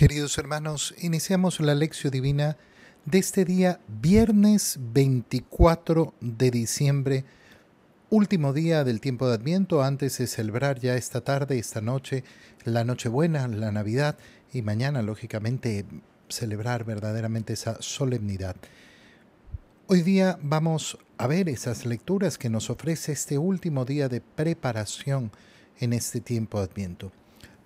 Queridos hermanos, iniciamos la lección divina de este día, viernes 24 de diciembre, último día del tiempo de Adviento, antes de celebrar ya esta tarde, esta noche, la Nochebuena, la Navidad y mañana, lógicamente, celebrar verdaderamente esa solemnidad. Hoy día vamos a ver esas lecturas que nos ofrece este último día de preparación en este tiempo de Adviento.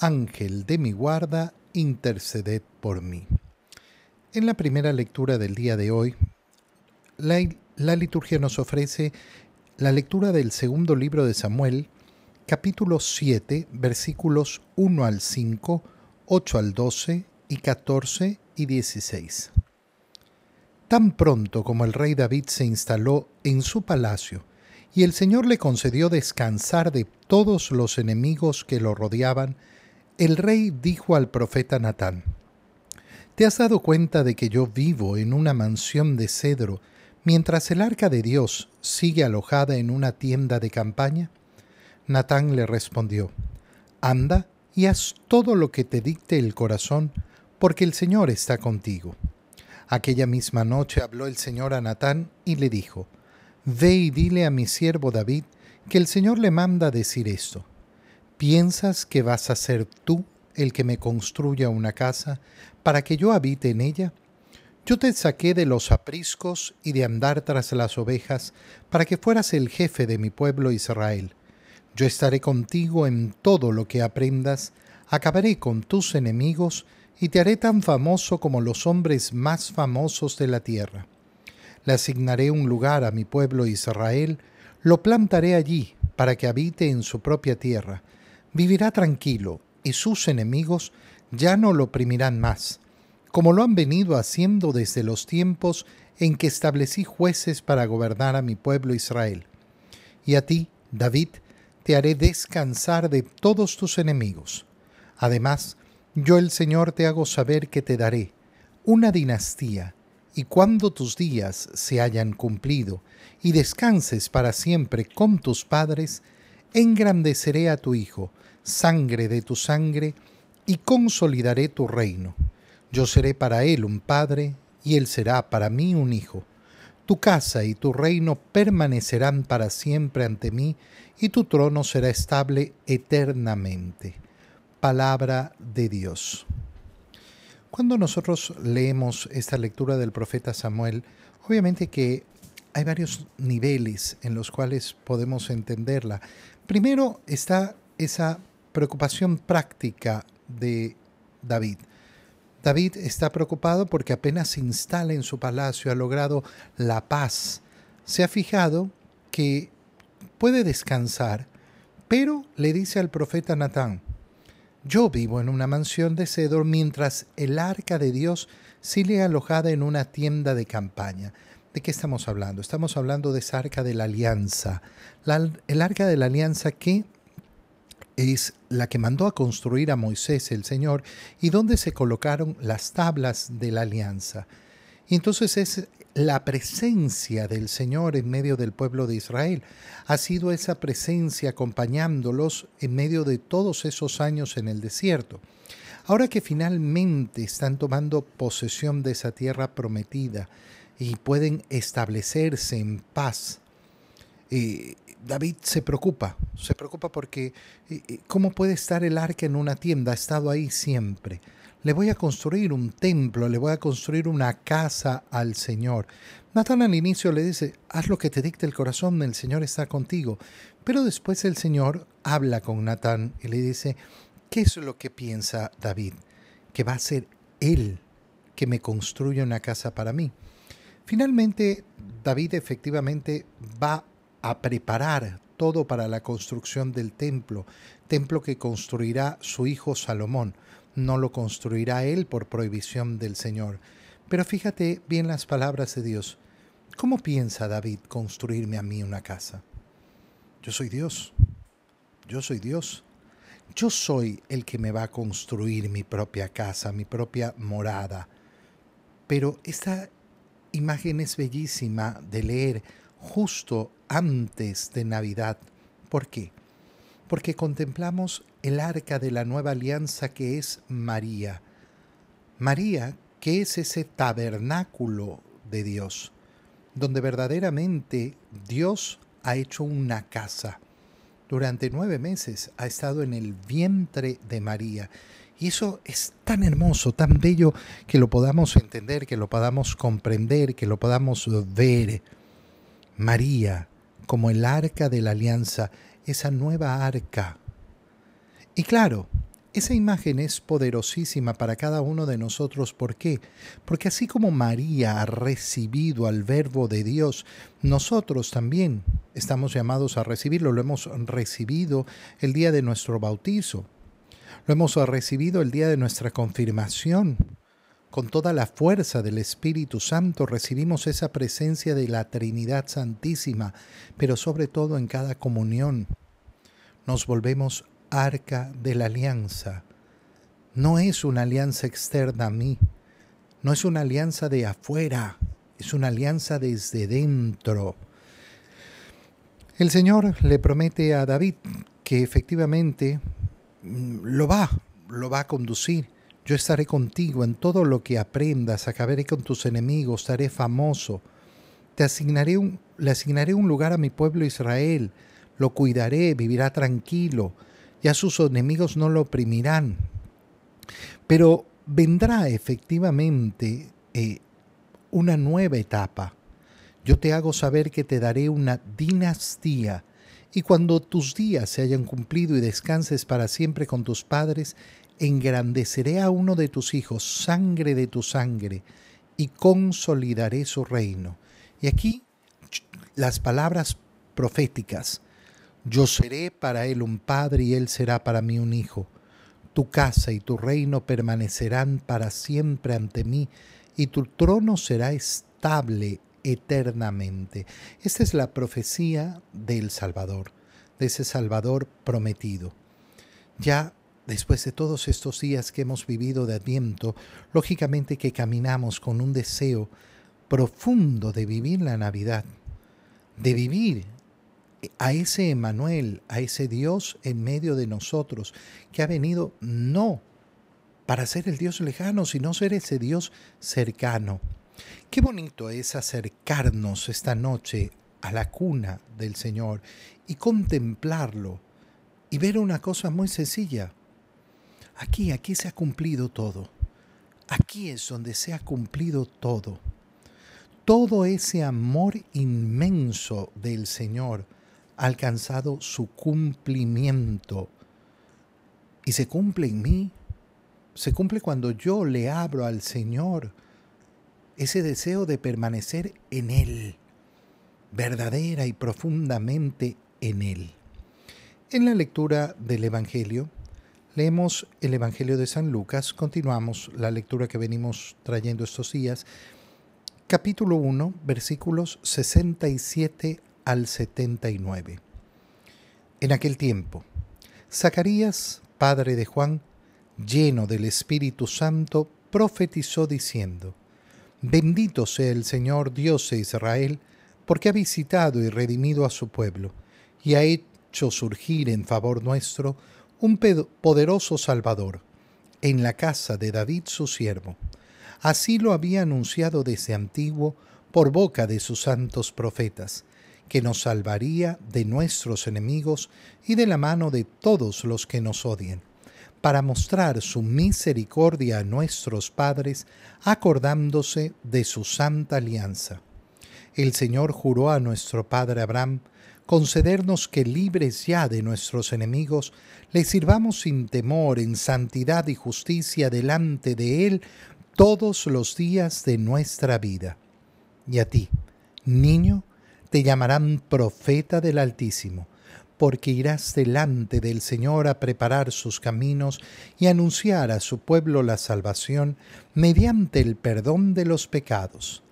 Ángel de mi guarda, interceded por mí. En la primera lectura del día de hoy, la, liturgia nos ofrece la lectura del segundo libro de Samuel, capítulo 7, versículos 1 al 5, 8 al 12 y 14 y 16. Tan pronto como el rey David se instaló en su palacio, y el Señor le concedió descansar de todos los enemigos que lo rodeaban, el rey dijo al profeta Natán, ¿Te has dado cuenta de que yo vivo en una mansión de cedro mientras el arca de Dios sigue alojada en una tienda de campaña? Natán le respondió, Anda y haz todo lo que te dicte el corazón, porque el Señor está contigo. Aquella misma noche habló el Señor a Natán y le dijo, Ve y dile a mi siervo David que el Señor le manda decir esto. ¿Piensas que vas a ser tú el que me construya una casa para que yo habite en ella? Yo te saqué de los apriscos y de andar tras las ovejas para que fueras el jefe de mi pueblo Israel. Yo estaré contigo en todo lo que aprendas, acabaré con tus enemigos y te haré tan famoso como los hombres más famosos de la tierra. Le asignaré un lugar a mi pueblo Israel, lo plantaré allí para que habite en su propia tierra, vivirá tranquilo y sus enemigos ya no lo oprimirán más, como lo han venido haciendo desde los tiempos en que establecí jueces para gobernar a mi pueblo Israel. Y a ti, David, te haré descansar de todos tus enemigos. Además, yo el Señor te hago saber que te daré una dinastía, y cuando tus días se hayan cumplido y descanses para siempre con tus padres, engrandeceré a tu Hijo, sangre de tu sangre, y consolidaré tu reino. Yo seré para él un padre, y él será para mí un hijo. Tu casa y tu reino permanecerán para siempre ante mí, y tu trono será estable eternamente. Palabra de Dios. Cuando nosotros leemos esta lectura del profeta Samuel, obviamente que hay varios niveles en los cuales podemos entenderla. Primero está esa preocupación práctica de David. David está preocupado porque apenas se instala en su palacio, ha logrado la paz. Se ha fijado que puede descansar, pero le dice al profeta Natán, yo vivo en una mansión de cedro mientras el arca de Dios sigue alojada en una tienda de campaña. ¿De qué estamos hablando? Estamos hablando de esa arca de la alianza. el arca de la alianza que es la que mandó a construir a Moisés el Señor y donde se colocaron las tablas de la alianza. Y entonces es la presencia del Señor en medio del pueblo de Israel. Ha sido esa presencia acompañándolos en medio de todos esos años en el desierto. Ahora que finalmente están tomando posesión de esa tierra prometida y pueden establecerse en paz, eh, David se preocupa, se preocupa porque eh, eh, ¿cómo puede estar el arca en una tienda? Ha estado ahí siempre. Le voy a construir un templo, le voy a construir una casa al Señor. Natán al inicio le dice, haz lo que te dicte el corazón, el Señor está contigo. Pero después el Señor habla con Natán y le dice, ¿qué es lo que piensa David? Que va a ser Él que me construya una casa para mí. Finalmente, David efectivamente va a preparar todo para la construcción del templo, templo que construirá su hijo Salomón. no lo construirá él por prohibición del Señor. Pero fíjate bien las palabras de Dios. ¿Cómo piensa David construirme a mí una casa? Yo soy Dios. Yo soy Dios. Yo soy el que me va a construir mi propia casa, mi propia morada. Pero esta imagen es bellísima de leer justo antes de Navidad. ¿Por qué? Porque contemplamos el arca de la nueva alianza que es María. María, que es ese tabernáculo de Dios, donde verdaderamente Dios ha hecho una casa. Durante nueve meses ha estado en el vientre de María. Y eso es tan hermoso, tan bello, que lo podamos entender, que lo podamos comprender, que lo podamos ver. María, como el arca de la alianza, esa nueva arca. Y claro, esa imagen es poderosísima para cada uno de nosotros. ¿Por qué? Porque así como María ha recibido al verbo de Dios, nosotros también estamos llamados a recibirlo. Lo hemos recibido el día de nuestro bautizo. Lo hemos recibido el día de nuestra confirmación. Con toda la fuerza del Espíritu Santo recibimos esa presencia de la Trinidad Santísima, pero sobre todo en cada comunión. Nos volvemos arca de la alianza. No es una alianza externa a mí, no es una alianza de afuera, es una alianza desde dentro. El Señor le promete a David que efectivamente lo va, lo va a conducir yo estaré contigo en todo lo que aprendas, acabaré con tus enemigos, estaré famoso. Te asignaré un, le asignaré un lugar a mi pueblo Israel, lo cuidaré, vivirá tranquilo, ya sus enemigos no lo oprimirán. Pero vendrá efectivamente eh, una nueva etapa. Yo te hago saber que te daré una dinastía, y cuando tus días se hayan cumplido y descanses para siempre con tus padres, engrandeceré a uno de tus hijos, sangre de tu sangre, y consolidaré su reino. Y aquí las palabras proféticas. Yo seré para él un padre y él será para mí un hijo. Tu casa y tu reino permanecerán para siempre ante mí y tu trono será estable eternamente. Esta es la profecía del Salvador, de ese Salvador prometido. Ya Después de todos estos días que hemos vivido de Adviento, lógicamente que caminamos con un deseo profundo de vivir la Navidad, de vivir a ese Emanuel, a ese Dios en medio de nosotros, que ha venido no para ser el Dios lejano, sino ser ese Dios cercano. Qué bonito es acercarnos esta noche a la cuna del Señor y contemplarlo y ver una cosa muy sencilla. Aquí, aquí se ha cumplido todo. Aquí es donde se ha cumplido todo. Todo ese amor inmenso del Señor ha alcanzado su cumplimiento. Y se cumple en mí. Se cumple cuando yo le abro al Señor ese deseo de permanecer en Él, verdadera y profundamente en Él. En la lectura del Evangelio, Leemos el Evangelio de San Lucas, continuamos la lectura que venimos trayendo estos días, capítulo 1, versículos 67 al 79. En aquel tiempo, Zacarías, padre de Juan, lleno del Espíritu Santo, profetizó diciendo, Bendito sea el Señor Dios de Israel, porque ha visitado y redimido a su pueblo, y ha hecho surgir en favor nuestro un poderoso Salvador, en la casa de David su siervo. Así lo había anunciado desde antiguo por boca de sus santos profetas, que nos salvaría de nuestros enemigos y de la mano de todos los que nos odian, para mostrar su misericordia a nuestros padres, acordándose de su santa alianza. El Señor juró a nuestro padre Abraham, concedernos que libres ya de nuestros enemigos, le sirvamos sin temor en santidad y justicia delante de Él todos los días de nuestra vida. Y a ti, niño, te llamarán profeta del Altísimo, porque irás delante del Señor a preparar sus caminos y anunciar a su pueblo la salvación mediante el perdón de los pecados.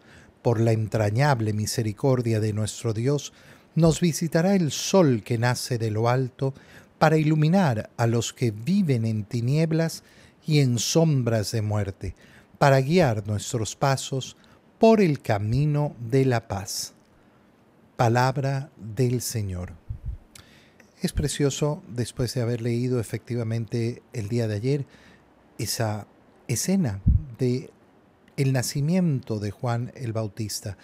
Por la entrañable misericordia de nuestro Dios, nos visitará el sol que nace de lo alto para iluminar a los que viven en tinieblas y en sombras de muerte, para guiar nuestros pasos por el camino de la paz. Palabra del Señor. Es precioso, después de haber leído efectivamente el día de ayer, esa escena de el nacimiento de Juan el Bautista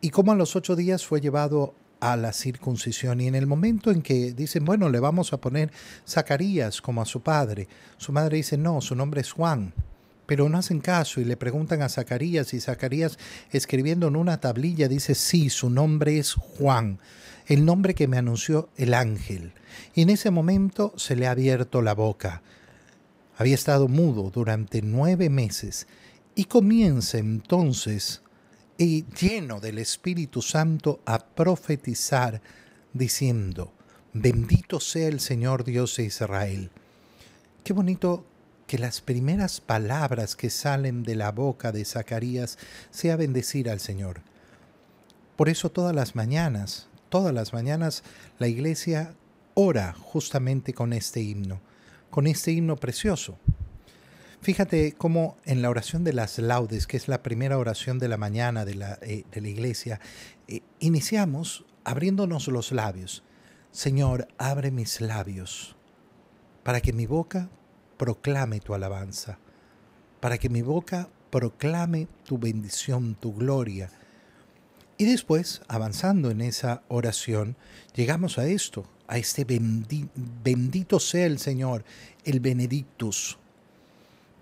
y cómo a los ocho días fue llevado a la circuncisión. Y en el momento en que dicen, bueno, le vamos a poner Zacarías como a su padre, su madre dice, no, su nombre es Juan, pero no hacen caso y le preguntan a Zacarías y Zacarías escribiendo en una tablilla dice, sí, su nombre es Juan, el nombre que me anunció el ángel. Y en ese momento se le ha abierto la boca. Había estado mudo durante nueve meses y comienza entonces y lleno del Espíritu Santo a profetizar, diciendo, bendito sea el Señor Dios de Israel. Qué bonito que las primeras palabras que salen de la boca de Zacarías sea bendecir al Señor. Por eso todas las mañanas, todas las mañanas la iglesia ora justamente con este himno, con este himno precioso. Fíjate cómo en la oración de las laudes, que es la primera oración de la mañana de la, eh, iglesia, eh, iniciamos abriéndonos los labios. Señor, abre mis labios para que mi boca proclame tu alabanza, para que mi boca proclame tu bendición, tu gloria. Y después, avanzando en esa oración, llegamos a esto, a este bendito sea el Señor, el benedictus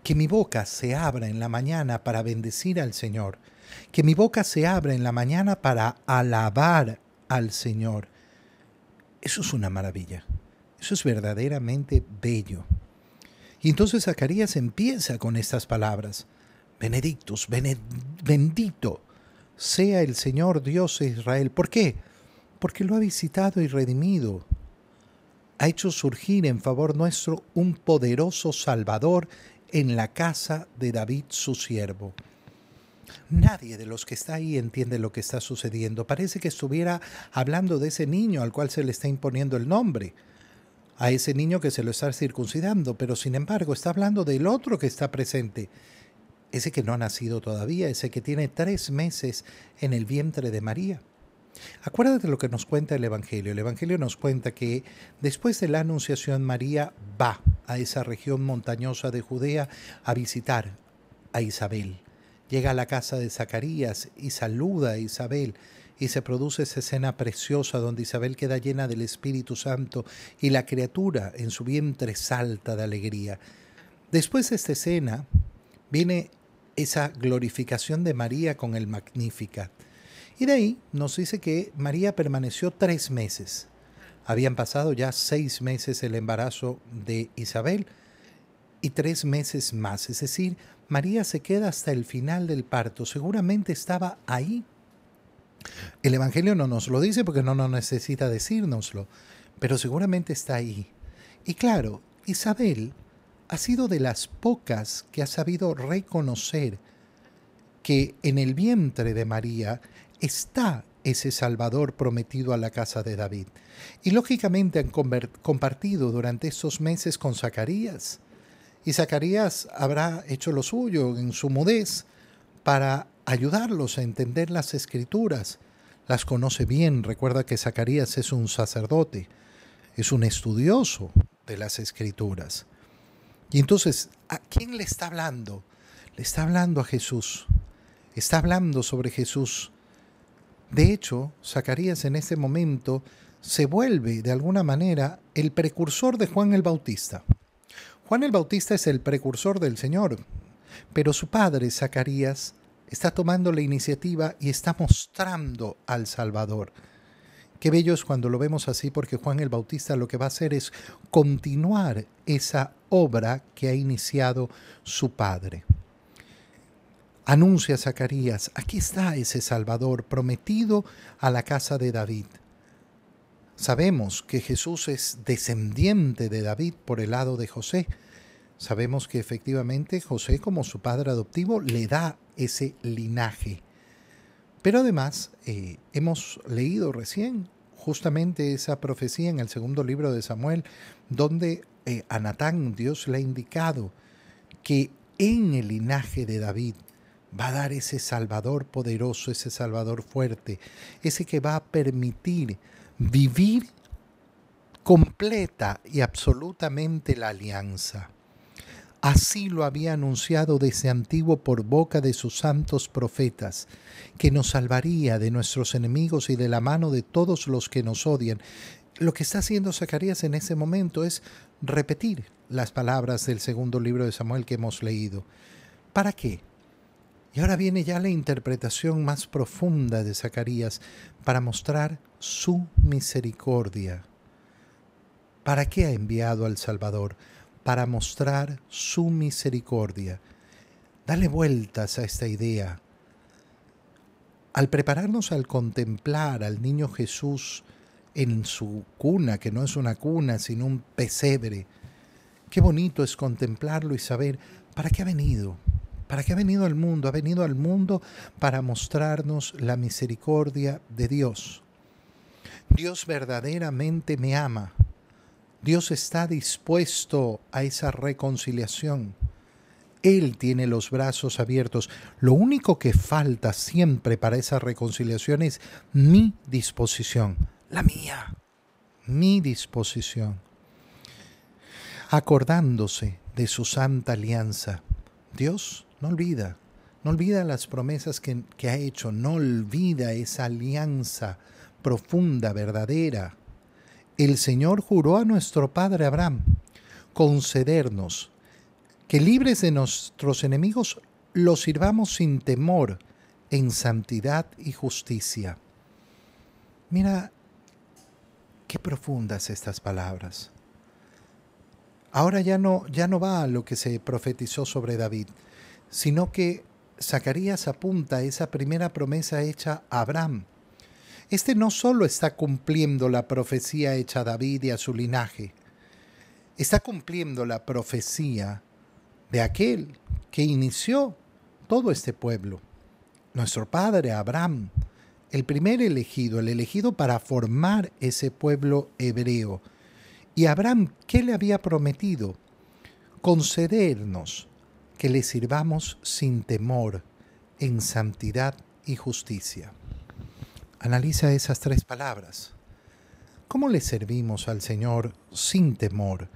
que mi boca se abra en la mañana para bendecir al Señor. Que mi boca se abra en la mañana para alabar al Señor. Eso es una maravilla. Eso es verdaderamente bello. Y entonces Zacarías empieza con estas palabras. Benedictus, bendito sea el Señor Dios de Israel. ¿Por qué? Porque lo ha visitado y redimido. Ha hecho surgir en favor nuestro un poderoso Salvador en la casa de David su siervo. Nadie de los que está ahí entiende lo que está sucediendo. Parece que estuviera hablando de ese niño al cual se le está imponiendo el nombre, a ese niño que se lo está circuncidando, pero sin embargo está hablando del otro que está presente, ese que no ha nacido todavía, ese que tiene tres meses en el vientre de María. Acuérdate lo que nos cuenta el Evangelio. El Evangelio nos cuenta que después de la Anunciación María va a esa región montañosa de Judea a visitar a Isabel. Llega a la casa de Zacarías y saluda a Isabel y se produce esa escena preciosa donde Isabel queda llena del Espíritu Santo y la criatura en su vientre salta de alegría. Después de esta escena viene esa glorificación de María con el Magnificat. Y de ahí nos dice que María permaneció tres meses. Habían pasado ya seis meses el embarazo de Isabel y tres meses más. Es decir, María se queda hasta el final del parto. Seguramente estaba ahí. El Evangelio no nos lo dice porque no nos necesita decírnoslo, pero seguramente está ahí. Y claro, Isabel ha sido de las pocas que ha sabido reconocer que en el vientre de María está ese Salvador prometido a la casa de David. Y lógicamente han compartido durante estos meses con Zacarías. Y Zacarías habrá hecho lo suyo en su mudez para ayudarlos a entender las escrituras. Las conoce bien. Recuerda que Zacarías es un sacerdote, es un estudioso de las escrituras. Y entonces, ¿a quién le está hablando? Le está hablando a Jesús. Está hablando sobre Jesús de hecho, Zacarías en ese momento se vuelve de alguna manera el precursor de Juan el Bautista. Juan el Bautista es el precursor del Señor, pero su padre, Zacarías, está tomando la iniciativa y está mostrando al Salvador. Qué bello es cuando lo vemos así porque Juan el Bautista lo que va a hacer es continuar esa obra que ha iniciado su padre. Anuncia Zacarías, aquí está ese Salvador prometido a la casa de David. Sabemos que Jesús es descendiente de David por el lado de José. Sabemos que efectivamente José como su padre adoptivo le da ese linaje. Pero además eh, hemos leído recién justamente esa profecía en el segundo libro de Samuel, donde eh, a Natán Dios le ha indicado que en el linaje de David va a dar ese Salvador poderoso, ese Salvador fuerte, ese que va a permitir vivir completa y absolutamente la alianza. Así lo había anunciado desde antiguo por boca de sus santos profetas, que nos salvaría de nuestros enemigos y de la mano de todos los que nos odian. Lo que está haciendo Zacarías en ese momento es repetir las palabras del segundo libro de Samuel que hemos leído. ¿Para qué? Y ahora viene ya la interpretación más profunda de Zacarías para mostrar su misericordia. ¿Para qué ha enviado al Salvador? Para mostrar su misericordia. Dale vueltas a esta idea. Al prepararnos al contemplar al niño Jesús en su cuna, que no es una cuna, sino un pesebre, qué bonito es contemplarlo y saber para qué ha venido, ¿Para qué ha venido al mundo? Ha venido al mundo para mostrarnos la misericordia de Dios. Dios verdaderamente me ama. Dios está dispuesto a esa reconciliación. Él tiene los brazos abiertos. Lo único que falta siempre para esa reconciliación es mi disposición, la mía, mi disposición. Acordándose de su santa alianza, Dios no olvida, no olvida las promesas que, que, ha hecho, no olvida esa alianza profunda, verdadera. El Señor juró a nuestro Padre Abraham concedernos que libres de nuestros enemigos los sirvamos sin temor en santidad y justicia. Mira, qué profundas estas palabras. Ahora ya no, ya no va a lo que se profetizó sobre David, sino que Zacarías apunta esa primera promesa hecha a Abraham. Este no solo está cumpliendo la profecía hecha a David y a su linaje, está cumpliendo la profecía de aquel que inició todo este pueblo, nuestro padre Abraham, el primer elegido, el elegido para formar ese pueblo hebreo. Y Abraham, ¿qué le había prometido? Concedernos que le sirvamos sin temor, en santidad y justicia. Analiza esas tres palabras. ¿Cómo le servimos al Señor sin temor,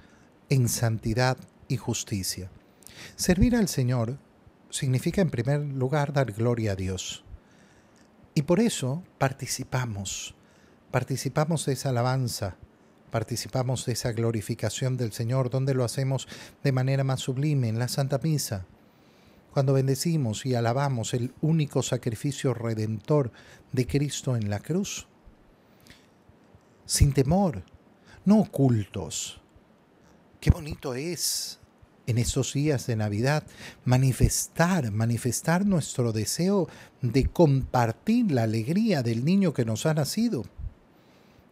en santidad y justicia? Servir al Señor significa en primer lugar dar gloria a Dios. Y por eso participamos, participamos de esa alabanza, participamos de esa glorificación del Señor, donde lo hacemos de manera más sublime en la Santa Misa, cuando bendecimos y alabamos el único sacrificio redentor de Cristo en la cruz, sin temor, no ocultos. Qué bonito es en estos días de Navidad manifestar, manifestar nuestro deseo de compartir la alegría del niño que nos ha nacido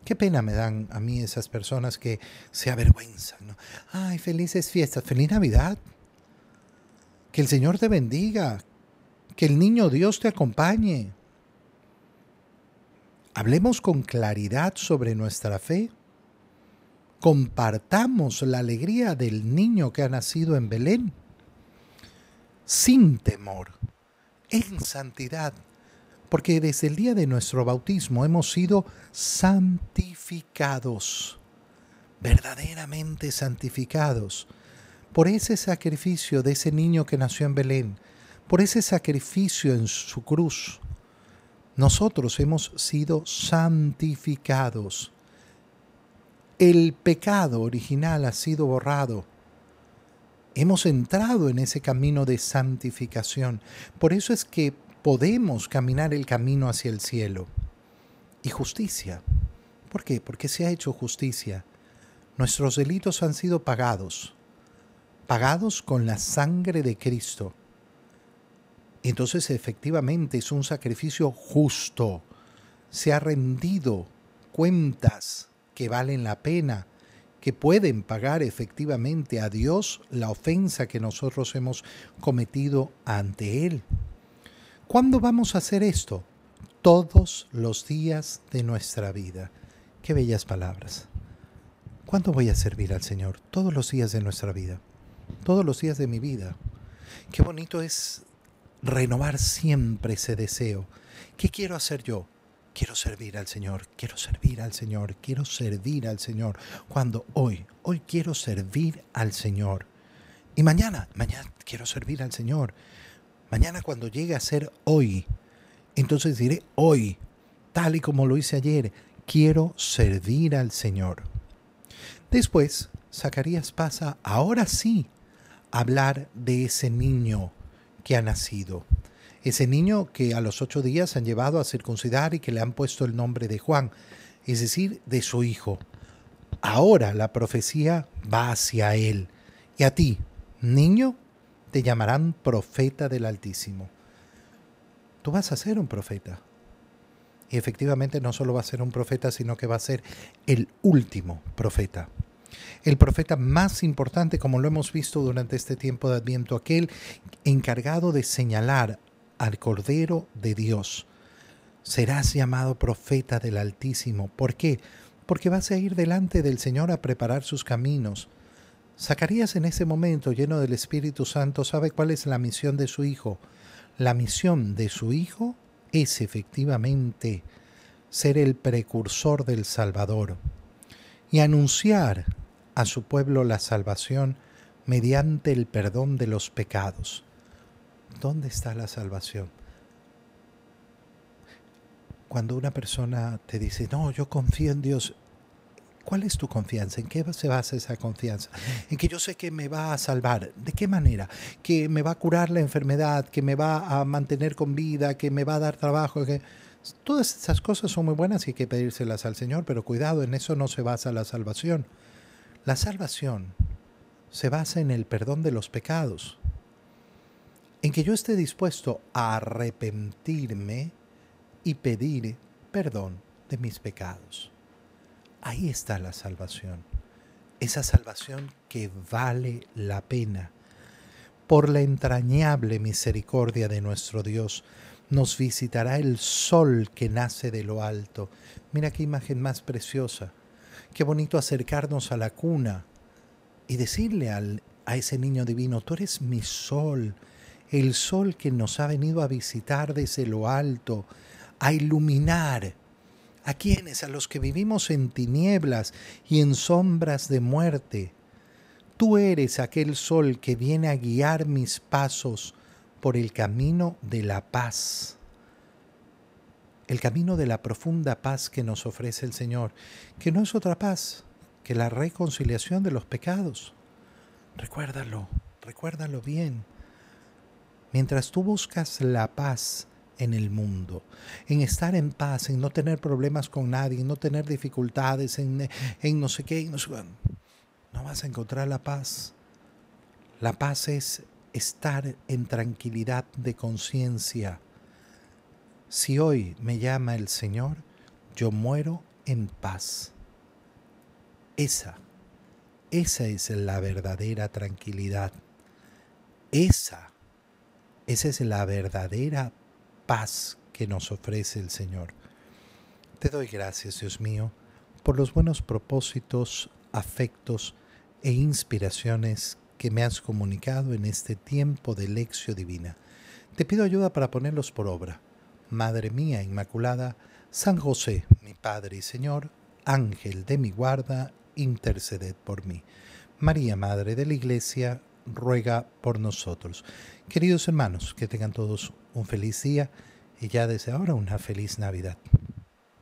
Qué pena me dan a mí esas personas que se avergüenzan. ¿no? Ay, felices fiestas, feliz Navidad. Que el Señor te bendiga. Que el niño Dios te acompañe. Hablemos con claridad sobre nuestra fe. Compartamos la alegría del niño que ha nacido en Belén. Sin temor, en santidad porque desde el día de nuestro bautismo hemos sido santificados, verdaderamente santificados, por ese sacrificio de ese niño que nació en Belén, por ese sacrificio en su cruz. Nosotros hemos sido santificados. El pecado original ha sido borrado. Hemos entrado en ese camino de santificación. Por eso es que podemos caminar el camino hacia el cielo. Y justicia. ¿Por qué? Porque se ha hecho justicia. Nuestros delitos han sido pagados, pagados con la sangre de Cristo. Entonces efectivamente es un sacrificio justo. Se ha rendido cuentas que valen la pena, que pueden pagar efectivamente a Dios la ofensa que nosotros hemos cometido ante Él. ¿Cuándo vamos a hacer esto? Todos los días de nuestra vida. Qué bellas palabras. ¿Cuándo voy a servir al Señor? Todos los días de nuestra vida. Todos los días de mi vida. Qué bonito es renovar siempre ese deseo. ¿Qué quiero hacer yo? Quiero servir al Señor, quiero servir al Señor, quiero servir al Señor. Cuando hoy, hoy quiero servir al Señor. Y mañana, mañana quiero servir al Señor. Mañana cuando llegue a ser hoy, entonces diré hoy, tal y como lo hice ayer, quiero servir al Señor. Después, Zacarías pasa, ahora sí, hablar de ese niño que ha nacido. Ese niño que a los ocho días han llevado a circuncidar y que le han puesto el nombre de Juan, es decir, de su hijo. Ahora la profecía va hacia él. Y a ti, niño, te llamarán profeta del Altísimo. Tú vas a ser un profeta. Y efectivamente no solo va a ser un profeta, sino que va a ser el último profeta. El profeta más importante, como lo hemos visto durante este tiempo de Adviento, aquel encargado de señalar al Cordero de Dios. Serás llamado profeta del Altísimo. ¿Por qué? Porque vas a ir delante del Señor a preparar sus caminos. Zacarías en ese momento, lleno del Espíritu Santo, sabe cuál es la misión de su Hijo. La misión de su Hijo es efectivamente ser el precursor del Salvador y anunciar a su pueblo la salvación mediante el perdón de los pecados. ¿Dónde está la salvación? Cuando una persona te dice, no, yo confío en Dios, ¿cuál es tu confianza? ¿En qué se basa esa confianza? En que yo sé que me va a salvar. ¿De qué manera? Que me va a curar la enfermedad, que me va a mantener con vida, que me va a dar trabajo. Todas esas cosas son muy buenas y hay que pedírselas al Señor, pero cuidado, en eso no se basa la salvación. La salvación se basa en el perdón de los pecados en que yo esté dispuesto a arrepentirme y pedir perdón de mis pecados. Ahí está la salvación, esa salvación que vale la pena. Por la entrañable misericordia de nuestro Dios, nos visitará el sol que nace de lo alto. Mira qué imagen más preciosa. Qué bonito acercarnos a la cuna y decirle al, a ese niño divino, tú eres mi sol, el sol que nos ha venido a visitar desde lo alto, a iluminar a quienes, a los que vivimos en tinieblas y en sombras de muerte. Tú eres aquel sol que viene a guiar mis pasos por el camino de la paz, el camino de la profunda paz que nos ofrece el Señor, que no es otra paz que la reconciliación de los pecados. Recuérdalo, recuérdalo bien mientras tú buscas la paz en el mundo, en estar en paz, en no tener problemas con nadie, en no tener dificultades, en, no sé qué, no, no vas a encontrar la paz. La paz es estar en tranquilidad de conciencia. Si hoy me llama el Señor, yo muero en paz. Esa, esa es la verdadera tranquilidad. Esa esa es la verdadera paz que nos ofrece el Señor. Te doy gracias, Dios mío, por los buenos propósitos, afectos e inspiraciones que me has comunicado en este tiempo de lección divina. Te pido ayuda para ponerlos por obra. Madre mía Inmaculada, San José, mi Padre y Señor, Ángel de mi guarda, interceded por mí. María, Madre de la Iglesia, ruega por nosotros. Queridos hermanos, que tengan todos un feliz día y ya desde ahora una feliz Navidad.